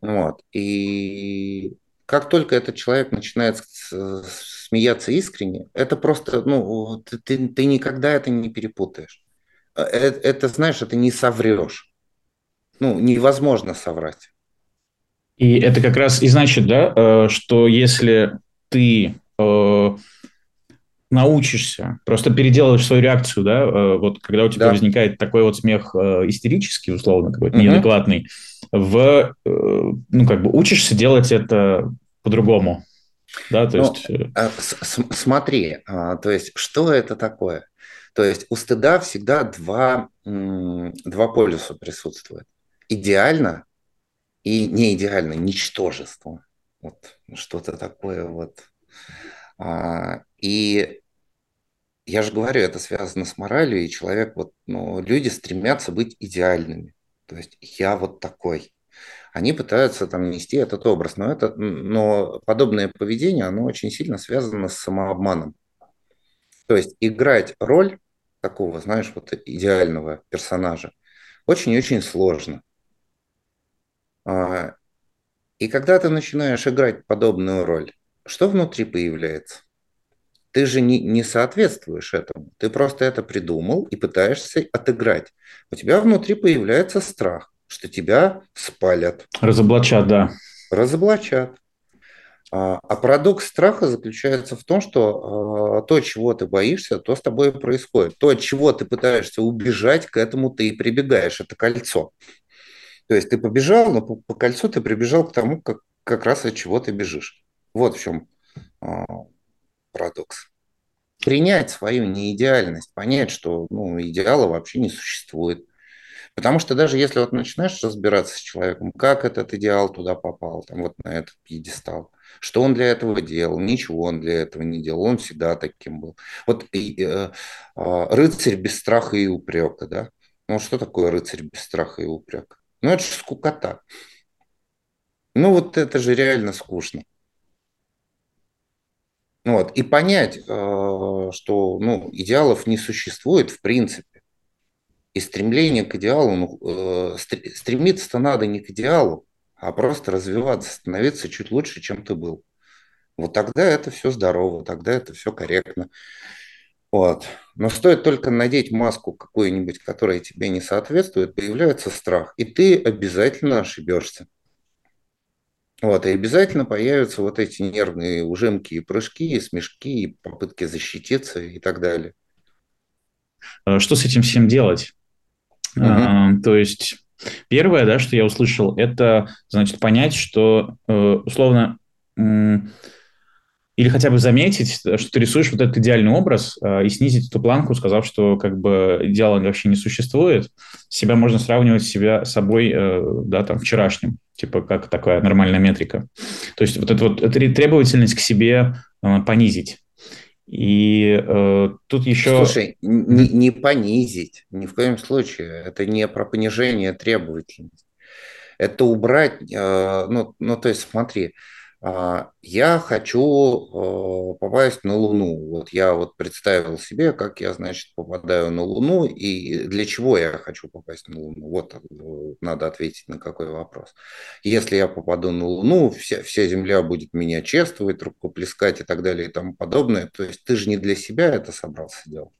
S1: Вот. И как только этот человек начинает смеяться искренне, это просто, ну, ты, ты никогда это не перепутаешь. Это, это, знаешь, это не соврешь. Ну, невозможно соврать.
S2: И это как раз и значит, да, э, что если ты э, научишься, просто переделываешь свою реакцию, да, э, вот когда у тебя да. возникает такой вот смех истерический, условно, какой-то угу. неадекватный, в, ну, как бы учишься делать это по-другому. Да, то
S1: есть... Э, а, смотри, а, то есть что это такое? То есть у стыда всегда два, два полюса присутствуют. Идеально и не идеально, ничтожество. Вот что-то такое вот. А, и я же говорю, это связано с моралью, и человек, вот, ну, люди стремятся быть идеальными. То есть я вот такой они пытаются там нести этот образ. Но, это, но подобное поведение, оно очень сильно связано с самообманом. То есть играть роль такого, знаешь, вот идеального персонажа очень-очень сложно. А, и когда ты начинаешь играть подобную роль, что внутри появляется? Ты же не, не соответствуешь этому. Ты просто это придумал и пытаешься отыграть. У тебя внутри появляется страх что тебя спалят.
S2: Разоблачат, да.
S1: Разоблачат. А, а парадокс страха заключается в том, что а, то, чего ты боишься, то с тобой происходит. То, от чего ты пытаешься убежать, к этому ты и прибегаешь. Это кольцо. То есть ты побежал, но по, по кольцу ты прибежал к тому, как, как раз от чего ты бежишь. Вот в чем а, парадокс. Принять свою неидеальность, понять, что ну, идеала вообще не существует – Потому что даже если вот начинаешь разбираться с человеком, как этот идеал туда попал, там вот на этот пьедестал, что он для этого делал, ничего он для этого не делал, он всегда таким был. Вот и, э, э, рыцарь без страха и упрека, да? Ну что такое рыцарь без страха и упрека? Ну это же скукота. Ну вот это же реально скучно. Вот. И понять, э, что ну, идеалов не существует в принципе и стремление к идеалу, ну, э, стремиться-то надо не к идеалу, а просто развиваться, становиться чуть лучше, чем ты был. Вот тогда это все здорово, тогда это все корректно. Вот. Но стоит только надеть маску какую-нибудь, которая тебе не соответствует, появляется страх, и ты обязательно ошибешься. Вот, и обязательно появятся вот эти нервные ужимки и прыжки, и смешки, и попытки защититься и так далее.
S2: Э, что с этим всем делать? Угу. А, то есть первое, да, что я услышал, это, значит, понять, что э, условно или хотя бы заметить, что ты рисуешь вот этот идеальный образ э, и снизить эту планку, сказав, что как бы идеала вообще не существует. Себя можно сравнивать себя с собой, э, да, там, вчерашним, типа как такая нормальная метрика. То есть вот эту вот требовательность к себе э, понизить. И э, тут еще...
S1: Слушай, не, не понизить, ни в коем случае. Это не про понижение требовательности. Это убрать, э, ну, ну, то есть смотри, а, я хочу э, попасть на Луну. Вот я вот представил себе, как я, значит, попадаю на Луну и для чего я хочу попасть на Луну. Вот э, надо ответить на какой вопрос. Если я попаду на Луну, вся, вся Земля будет меня чествовать, рукоплескать и так далее и тому подобное. То есть ты же не для себя это собрался делать.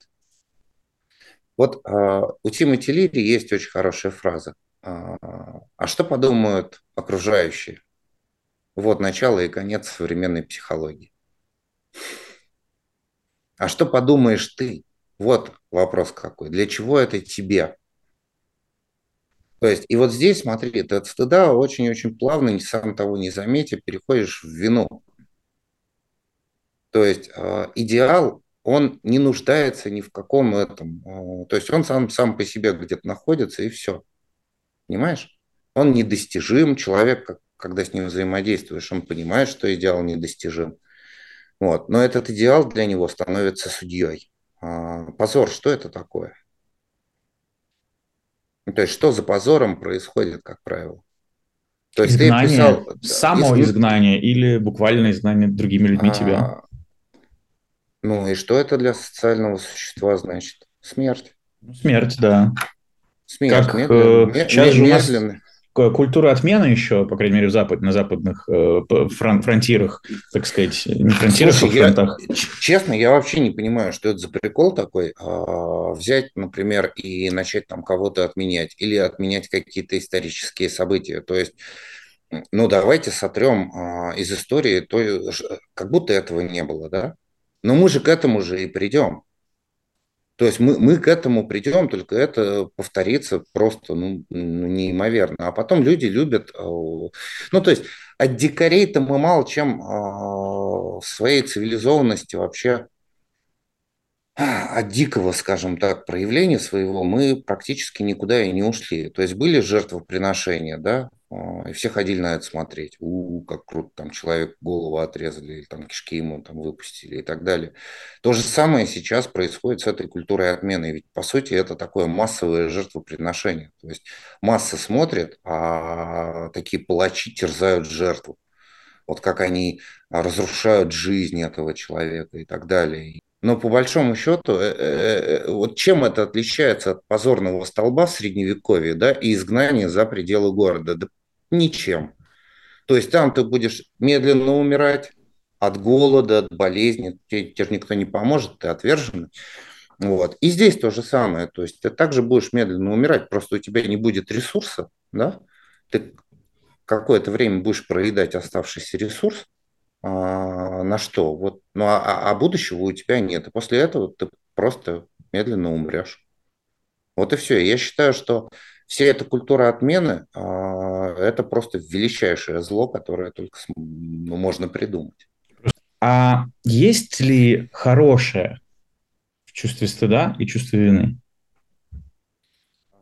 S1: Вот а, у Тимоти Лири есть очень хорошая фраза. А, а что подумают окружающие? Вот начало и конец современной психологии. А что подумаешь ты? Вот вопрос какой. Для чего это тебе? То есть, и вот здесь, смотри, ты от стыда очень-очень плавно, сам того не заметив, переходишь в вину. То есть э, идеал, он не нуждается ни в каком этом. Э, то есть он сам, сам по себе где-то находится, и все. Понимаешь? Он недостижим, человек, как когда с ним взаимодействуешь, он понимает, что идеал недостижим. Вот. Но этот идеал для него становится судьей. А, позор, что это такое? Ну, то есть, что за позором происходит, как правило?
S2: То есть изгнание, ты писал... Само изг... изгнание или буквально изгнание другими людьми а, тебя?
S1: Ну и что это для социального существа значит? Смерть.
S2: Смерть, да.
S1: Смерть. Как, э, сейчас
S2: же у нас культура отмены еще, по крайней мере, в запад, на западных э, фрон, фронтирах, так сказать, не фронтирах, а Слушай, а фронтах.
S1: Я, честно, я вообще не понимаю, что это за прикол такой, э, взять, например, и начать там кого-то отменять, или отменять какие-то исторические события. То есть, ну, давайте сотрем э, из истории, то, как будто этого не было, да? Но мы же к этому же и придем. То есть мы, мы к этому придем, только это повторится просто ну, ну, неимоверно. А потом люди любят... Э, ну, то есть от дикарей-то мы мало чем а, в своей цивилизованности вообще от дикого, скажем так, проявления своего мы практически никуда и не ушли. То есть были жертвоприношения, да, и все ходили на это смотреть. У, -у как круто, там человек голову отрезали, или там кишки ему там выпустили и так далее. То же самое сейчас происходит с этой культурой отмены. Ведь, по сути, это такое массовое жертвоприношение. То есть масса смотрит, а такие палачи терзают жертву. Вот как они разрушают жизнь этого человека и так далее. Но по большому счету, э, э, э, вот чем это отличается от позорного столба в средневековье да, и изгнания за пределы города? Да ничем. То есть там ты будешь медленно умирать от голода, от болезни, тебе, тебе же никто не поможет, ты отверженный. Вот. И здесь то же самое, то есть ты также будешь медленно умирать, просто у тебя не будет ресурса, да? ты какое-то время будешь проедать оставшийся ресурс, а, на что? Вот, ну, а, а, а будущего у тебя нет. И после этого ты просто медленно умрешь. Вот и все. Я считаю, что вся эта культура отмены а, это просто величайшее зло, которое только ну, можно придумать.
S2: А есть ли хорошее в чувстве стыда и чувстве вины?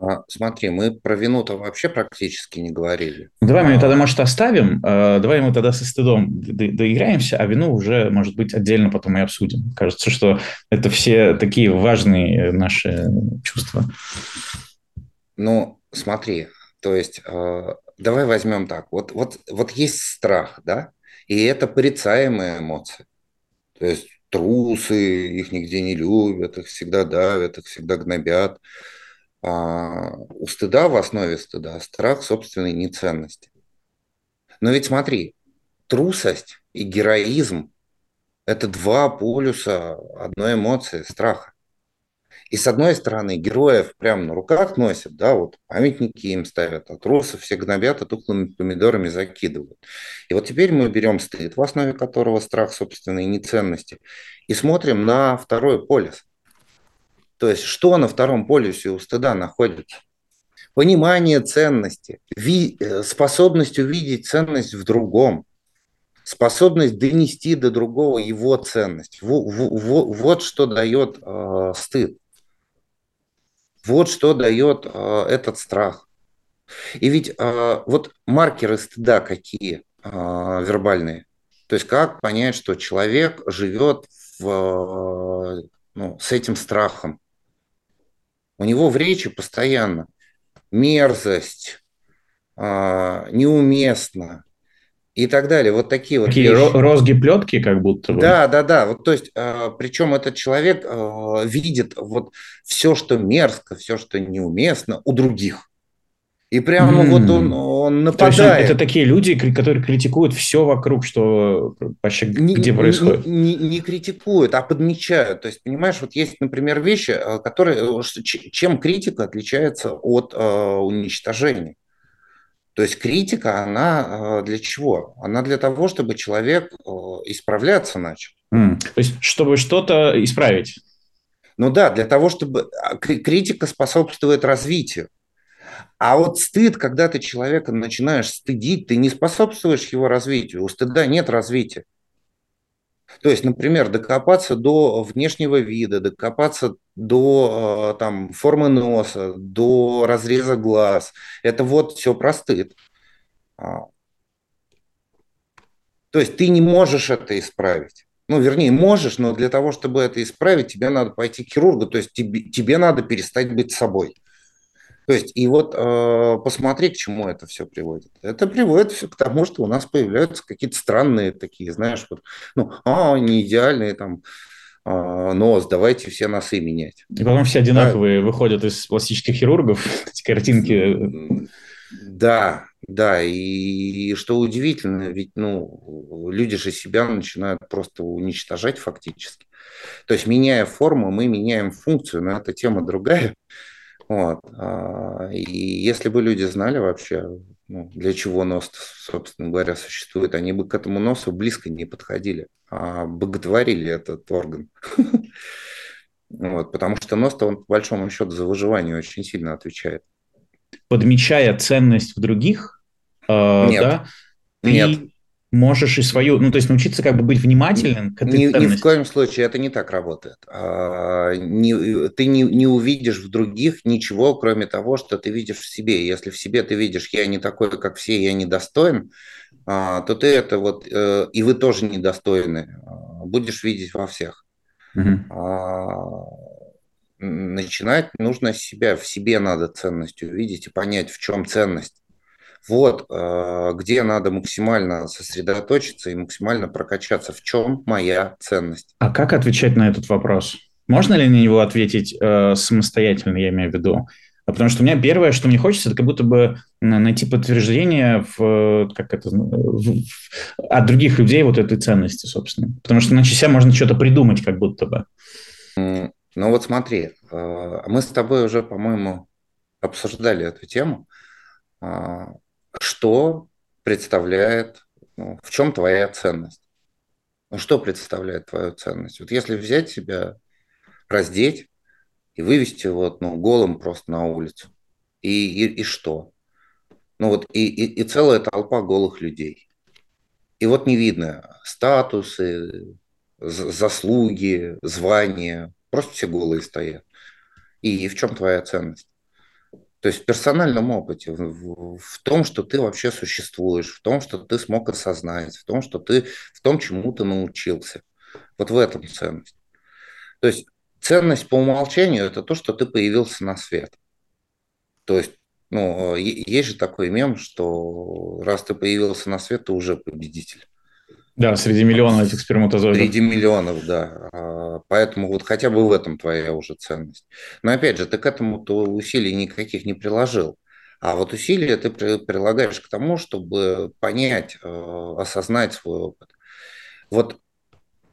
S1: А, смотри, мы про вину-то вообще практически не говорили.
S2: Давай мы ее тогда, может, оставим. А, давай мы тогда со стыдом доиграемся, а вину уже, может быть, отдельно потом и обсудим. Кажется, что это все такие важные наши чувства.
S1: Ну, смотри, то есть а, давай возьмем так. Вот, вот, вот есть страх, да, и это порицаемая эмоция. То есть трусы, их нигде не любят, их всегда давят, их всегда гнобят. А, у стыда в основе стыда страх собственной неценности. Но ведь смотри, трусость и героизм – это два полюса одной эмоции – страха. И с одной стороны, героев прямо на руках носят, да, вот памятники им ставят, а трусов все гнобят и тухлыми помидорами закидывают. И вот теперь мы берем стыд, в основе которого страх собственной неценности, и смотрим на второй полюс. То есть, что на втором полюсе у стыда находится? Понимание ценности, ви, э, способность увидеть ценность в другом, способность донести до другого его ценность. Вот, вот, вот что дает э, стыд. Вот что дает э, этот страх. И ведь э, вот маркеры стыда какие э, вербальные. То есть как понять, что человек живет в, э, ну, с этим страхом. У него в речи постоянно мерзость, э, неуместно, и так далее. Вот такие вот
S2: Такие вещи. розги плетки, как будто бы.
S1: Да, да, да. Вот, то есть, э, причем этот человек э, видит вот все, что мерзко, все, что неуместно у других. И прямо mm. вот он, он нападает. То есть
S2: это такие люди, которые критикуют все вокруг, что вообще не, где происходит.
S1: Не, не, не критикуют, а подмечают. То есть, понимаешь, вот есть, например, вещи, э, которые... Чем критика отличается от э, уничтожения? То есть критика, она э, для чего? Она для того, чтобы человек э, исправляться начал.
S2: Mm. То есть, чтобы что-то исправить.
S1: Ну да, для того, чтобы а, критика способствует развитию. А вот стыд, когда ты человека начинаешь стыдить, ты не способствуешь его развитию. У стыда нет развития. То есть, например, докопаться до внешнего вида, докопаться до э, там, формы носа, до разреза глаз. Это вот все простыд. А. То есть ты не можешь это исправить. Ну, вернее, можешь, но для того, чтобы это исправить, тебе надо пойти к хирургу, то есть тебе, тебе надо перестать быть собой. То есть, и вот э, посмотри, к чему это все приводит. Это приводит все к тому, что у нас появляются какие-то странные такие, знаешь, вот, ну, а, не идеальные там э, нос, давайте все носы менять.
S2: И потом все одинаковые да. выходят из пластических хирургов, эти картинки.
S1: Да, да, и что удивительно, ведь, ну, люди же себя начинают просто уничтожать фактически. То есть, меняя форму, мы меняем функцию, но это тема другая. Вот. А, и если бы люди знали вообще, ну, для чего нос, собственно говоря, существует, они бы к этому носу близко не подходили, а боготворили этот орган. Вот, потому что нос-то он, по большому счету, за выживание очень сильно отвечает.
S2: Подмечая ценность в других,
S1: э, Нет. да,
S2: ты Нет можешь и свою, ну, то есть научиться как бы быть внимательным
S1: к этой ни, ни в коем случае это не так работает. А, не, ты не, не увидишь в других ничего, кроме того, что ты видишь в себе. Если в себе ты видишь, я не такой, как все, я недостоин, а, то ты это вот, э, и вы тоже недостойны, а, будешь видеть во всех. Угу. А, начинать нужно с себя, в себе надо ценность увидеть и понять, в чем ценность. Вот э, где надо максимально сосредоточиться и максимально прокачаться. В чем моя ценность?
S2: А как отвечать на этот вопрос? Можно ли на него ответить э, самостоятельно, я имею в виду? А потому что у меня первое, что мне хочется, это как будто бы найти подтверждение в, как это, в, от других людей вот этой ценности, собственно. Потому что иначе себя можно что-то придумать как будто бы.
S1: Ну вот смотри, э, мы с тобой уже, по-моему, обсуждали эту тему. Что представляет, ну, в чем твоя ценность. Ну, что представляет твою ценность? Вот если взять себя, раздеть и вывести вот, ну, голым просто на улицу, и, и, и что? Ну вот и, и, и целая толпа голых людей. И вот не видно статусы, заслуги, звания, просто все голые стоят. И в чем твоя ценность? То есть в персональном опыте, в, в том, что ты вообще существуешь, в том, что ты смог осознать, в том, что ты в том, чему ты научился. Вот в этом ценность. То есть ценность по умолчанию – это то, что ты появился на свет. То есть, ну, есть же такой мем, что раз ты появился на свет, ты уже победитель.
S2: Да, среди миллионов этих сперматозоидов.
S1: Среди миллионов, да. А, поэтому вот хотя бы в этом твоя уже ценность. Но опять же, ты к этому-то усилий никаких не приложил. А вот усилия ты прилагаешь к тому, чтобы понять, э, осознать свой опыт. Вот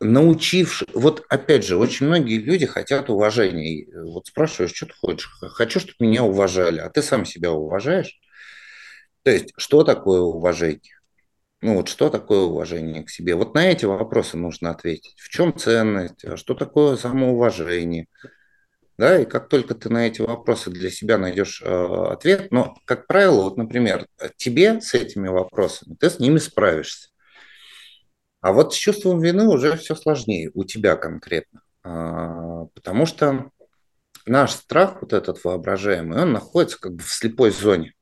S1: научившись, вот опять же, очень многие люди хотят уважения. Вот спрашиваешь, что ты хочешь? Хочу, чтобы меня уважали, а ты сам себя уважаешь? То есть, что такое уважение? Ну вот что такое уважение к себе? Вот на эти вопросы нужно ответить. В чем ценность? А что такое самоуважение? Да, и как только ты на эти вопросы для себя найдешь э, ответ, но, как правило, вот, например, тебе с этими вопросами, ты с ними справишься. А вот с чувством вины уже все сложнее, у тебя конкретно. А, потому что наш страх, вот этот воображаемый, он находится как бы в слепой зоне.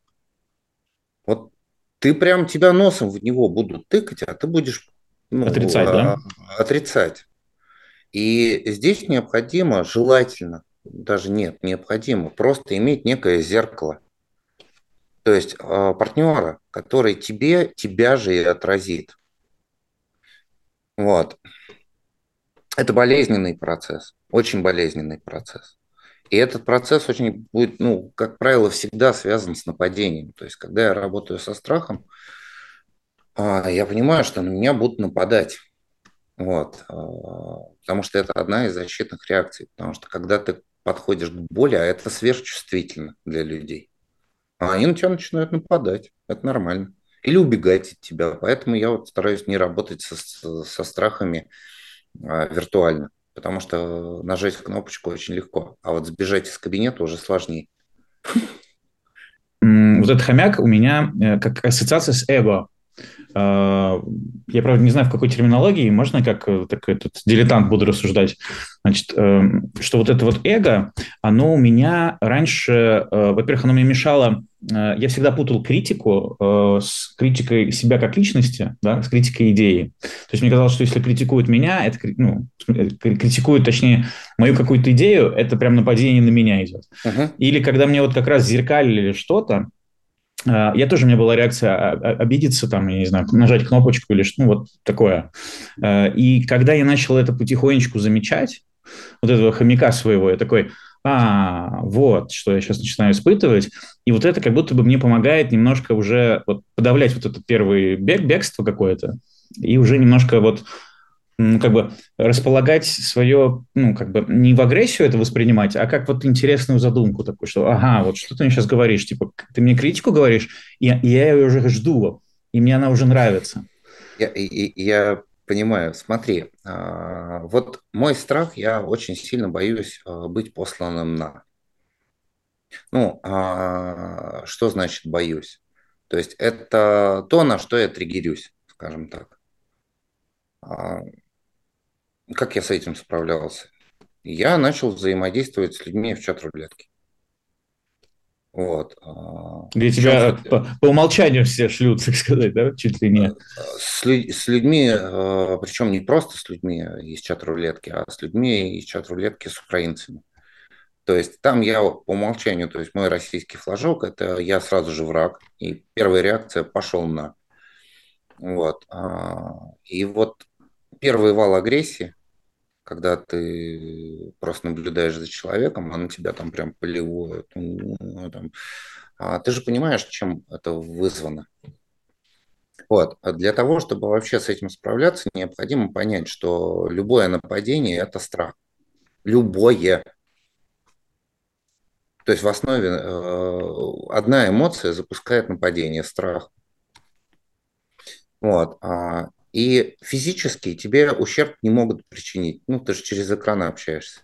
S1: Ты прям тебя носом в него будут тыкать, а ты будешь
S2: ну, отрицать, а, да?
S1: Отрицать. И здесь необходимо, желательно, даже нет, необходимо просто иметь некое зеркало. То есть а, партнера, который тебе, тебя же и отразит. Вот. Это болезненный процесс, очень болезненный процесс. И этот процесс очень будет, ну, как правило, всегда связан с нападением. То есть, когда я работаю со страхом, а, я понимаю, что на меня будут нападать. Вот. А, потому что это одна из защитных реакций. Потому что когда ты подходишь к боли, а это сверхчувствительно для людей, а они на тебя начинают нападать. Это нормально. Или убегать от тебя. Поэтому я вот стараюсь не работать со, со страхами виртуально потому что нажать кнопочку очень легко, а вот сбежать из кабинета уже сложнее.
S2: Вот этот хомяк у меня э, как ассоциация с эго. А, я, правда, не знаю, в какой терминологии, можно как э, так, этот дилетант буду рассуждать. Значит, эм, что вот это вот эго, оно у меня раньше, э, во-первых, оно мне мешало, я всегда путал критику с критикой себя как личности, да, с критикой идеи. То есть мне казалось, что если критикуют меня, это, ну, критикуют, точнее, мою какую-то идею, это прям нападение на меня идет. Uh-huh. Или когда мне вот как раз зеркалили что-то, я тоже, у меня была реакция обидеться, там, я не знаю, нажать кнопочку или что, ну, вот такое. А, и когда я начал это потихонечку замечать, вот этого хомяка своего, я такой, а, вот, что я сейчас начинаю испытывать. И вот это как будто бы мне помогает немножко уже вот подавлять вот это первое бег, бегство какое-то, и уже немножко вот как бы располагать свое, ну, как бы не в агрессию это воспринимать, а как вот интересную задумку такую, что, ага, вот что ты мне сейчас говоришь, типа, ты мне критику говоришь, и, и я ее уже жду, и мне она уже нравится.
S1: Я, и, я понимаю, смотри, а, вот мой страх, я очень сильно боюсь а, быть посланным на. Ну, а, что значит боюсь? То есть это то, на что я триггерюсь, скажем так. Как я с этим справлялся? Я начал взаимодействовать с людьми в чат-рулетке.
S2: Вот. А, Где тебя по, по умолчанию все шлют, так сказать, да, чуть ли не.
S1: С, с людьми, а, причем не просто с людьми из чат-рулетки, а с людьми из чат-рулетки с украинцами. То есть там я по умолчанию, то есть мой российский флажок, это я сразу же враг, и первая реакция пошел на. Вот. А, и вот первый вал агрессии, когда ты просто наблюдаешь за человеком, а на тебя там прям поливают. Ну, там. А ты же понимаешь, чем это вызвано. Вот. А для того, чтобы вообще с этим справляться, необходимо понять, что любое нападение – это страх. Любое. То есть в основе э, одна эмоция запускает нападение – страх. Вот. А и физически тебе ущерб не могут причинить. Ну, ты же через экран общаешься.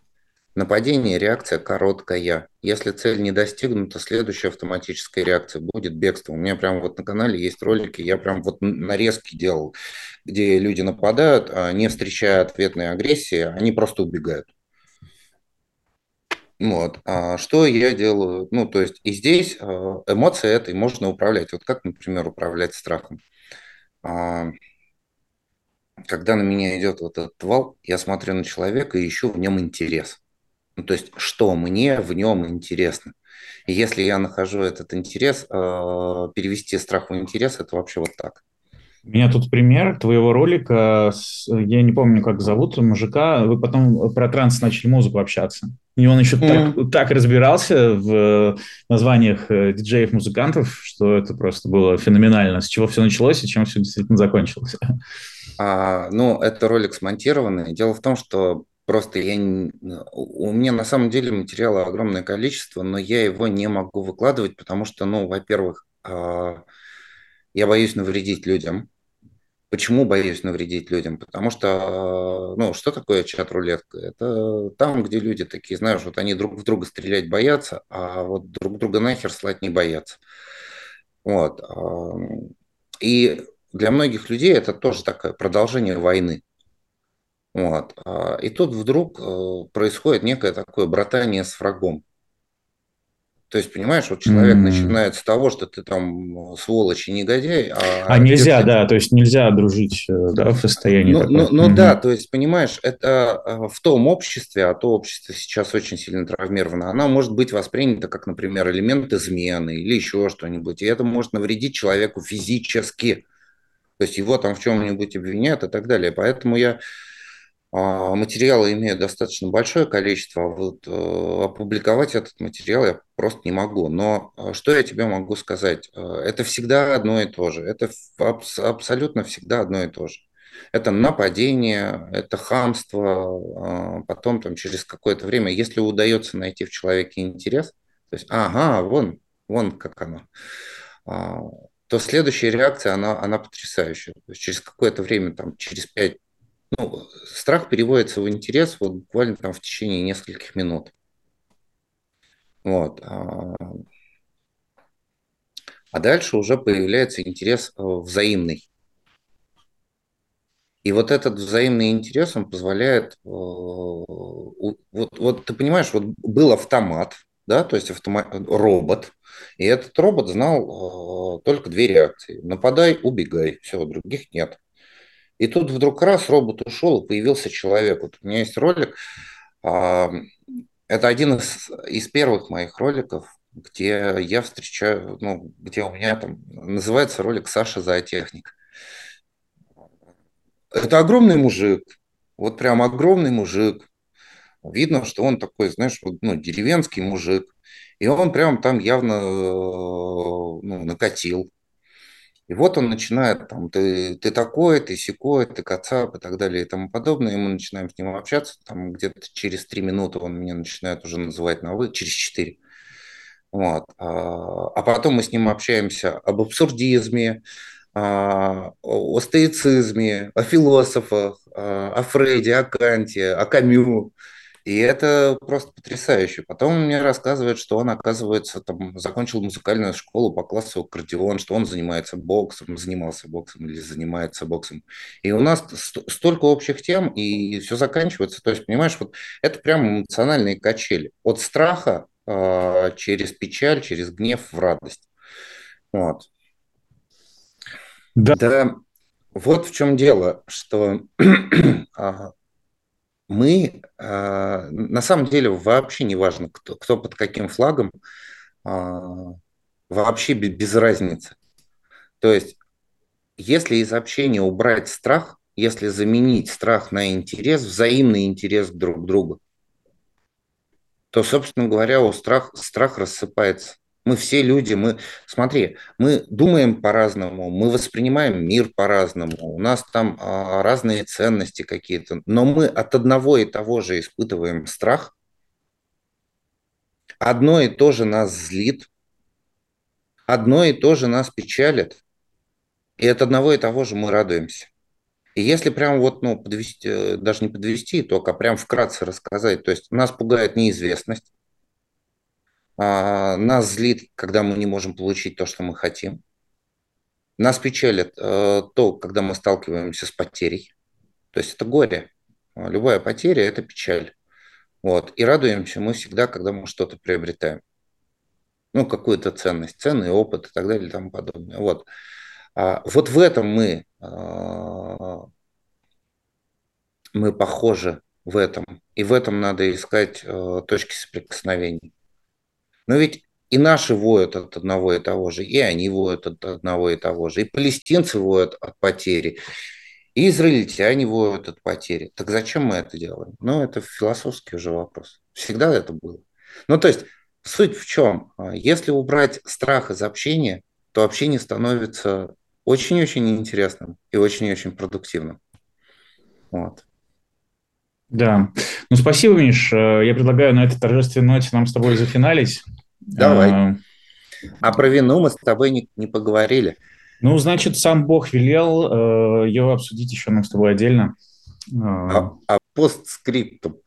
S1: Нападение, реакция короткая. Если цель не достигнута, следующая автоматическая реакция будет бегство. У меня прям вот на канале есть ролики, я прям вот нарезки делал, где люди нападают, а не встречая ответной агрессии, они просто убегают. Вот. А что я делаю? Ну, то есть и здесь а, эмоции этой можно управлять. Вот как, например, управлять страхом? Когда на меня идет вот этот вал, я смотрю на человека и ищу в нем интерес. Ну, то есть, что мне в нем интересно. И если я нахожу этот интерес, э, перевести страх в интерес, это вообще вот так.
S2: У меня тут пример твоего ролика. С, я не помню, как зовут мужика. Вы потом про транс начали музыку общаться. И он еще mm. так, так разбирался в названиях э, диджеев-музыкантов, что это просто было феноменально. С чего все началось и чем все действительно закончилось.
S1: А, ну, это ролик смонтированный. Дело в том, что просто я... У меня на самом деле материала огромное количество, но я его не могу выкладывать, потому что, ну, во-первых, а, я боюсь навредить людям. Почему боюсь навредить людям? Потому что, ну, что такое чат-рулетка? Это там, где люди такие, знаешь, вот они друг в друга стрелять боятся, а вот друг друга нахер слать не боятся. Вот. И для многих людей это тоже такое продолжение войны. Вот. И тут вдруг э, происходит некое такое братание с врагом. То есть, понимаешь, вот человек mm. начинает с того, что ты там сволочь и негодяй.
S2: А, а нельзя, ты... да, то есть нельзя дружить э, да, в состоянии
S1: Ну, ну, ну mm-hmm. да, то есть, понимаешь, это э, в том обществе, а то общество сейчас очень сильно травмировано, она может быть воспринята как, например, элемент измены или еще что-нибудь, и это может навредить человеку физически. То есть его там в чем-нибудь обвиняют и так далее. Поэтому я а, материалы имеют достаточно большое количество, а вот э, опубликовать этот материал я просто не могу. Но э, что я тебе могу сказать? Э, это всегда одно и то же. Это абсолютно всегда одно и то же. Это нападение, это хамство. А, потом там, через какое-то время, если удается найти в человеке интерес, то есть, ага, вон, вон как оно, то следующая реакция, она, она потрясающая. То есть через какое-то время, там, через 5 ну, страх переводится в интерес вот буквально там в течение нескольких минут. Вот. А, а дальше уже появляется интерес э, взаимный. И вот этот взаимный интерес, он позволяет... Э, вот, вот ты понимаешь, вот был автомат, да, то есть автомат, робот, и этот робот знал э, только две реакции. Нападай, убегай. Все, других нет. И тут вдруг раз робот ушел, и появился человек. Вот у меня есть ролик. А, это один из, из первых моих роликов, где я встречаю, ну, где у меня там называется ролик Саша зоотехник. Это огромный мужик, вот прям огромный мужик. Видно, что он такой, знаешь, ну, деревенский мужик. И он прям там явно э, ну, накатил. И вот он начинает, там, ты, ты такой, ты секой, ты кацап и так далее и тому подобное. И мы начинаем с ним общаться. Там где-то через три минуты он меня начинает уже называть на вы, через четыре. Вот. А, а потом мы с ним общаемся об абсурдизме, а, о стоицизме, о философах, а, о Фрейде, о Канте, о Камю. И это просто потрясающе. Потом он мне рассказывает, что он, оказывается, там, закончил музыкальную школу по классу аккордеон, что он занимается боксом, занимался боксом или занимается боксом. И у нас столько общих тем, и все заканчивается. То есть, понимаешь, вот это прям эмоциональные качели. От страха э, через печаль, через гнев в радость. Вот. Да. да. Вот в чем дело, что мы, а, на самом деле, вообще не важно, кто, кто под каким флагом, а, вообще без разницы. То есть, если из общения убрать страх, если заменить страх на интерес, взаимный интерес друг к другу, то, собственно говоря, у страх, страх рассыпается. Мы все люди, мы, смотри, мы думаем по-разному, мы воспринимаем мир по-разному, у нас там а, разные ценности какие-то, но мы от одного и того же испытываем страх, одно и то же нас злит, одно и то же нас печалит, и от одного и того же мы радуемся. И если прям вот, ну, подвести, э, даже не подвести итог, а прям вкратце рассказать, то есть нас пугает неизвестность, нас злит, когда мы не можем получить то, что мы хотим. Нас печалит э, то, когда мы сталкиваемся с потерей. То есть это горе. Любая потеря – это печаль. Вот. И радуемся мы всегда, когда мы что-то приобретаем. Ну, какую-то ценность, ценный опыт и так далее и тому подобное. Вот. А вот в этом мы, а, мы похожи в этом. И в этом надо искать э, точки соприкосновения. Но ведь и наши воют от одного и того же, и они воют от одного и того же, и палестинцы воют от потери, и израильтяне воют от потери. Так зачем мы это делаем? Ну, это философский уже вопрос. Всегда это было. Ну, то есть, суть в чем? Если убрать страх из общения, то общение становится очень-очень интересным и очень-очень продуктивным. Вот.
S2: Да. Ну, спасибо, Миш. Я предлагаю на этой торжественной ноте нам с тобой зафиналить.
S1: Давай. А, а про вину мы с тобой не, не поговорили.
S2: Ну, значит, сам Бог велел э, ее обсудить еще нам с тобой отдельно.
S1: А, а постскриптум.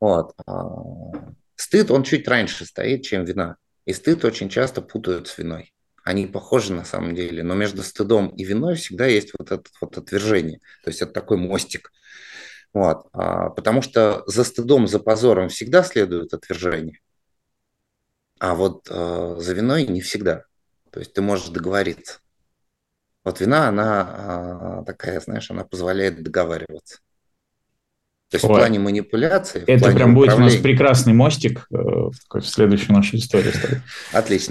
S1: Вот. А, стыд, он чуть раньше стоит, чем вина. И стыд очень часто путают с виной. Они похожи на самом деле, но между стыдом и виной всегда есть вот это вот отвержение. То есть это такой мостик. Вот. А, потому что за стыдом, за позором всегда следует отвержение. А вот э, за виной не всегда. То есть ты можешь договориться. Вот вина, она э, такая, знаешь, она позволяет договариваться. То есть Ой. в плане манипуляции.
S2: Это
S1: плане
S2: прям будет у нас прекрасный мостик э, в следующую нашу историю.
S1: Отлично.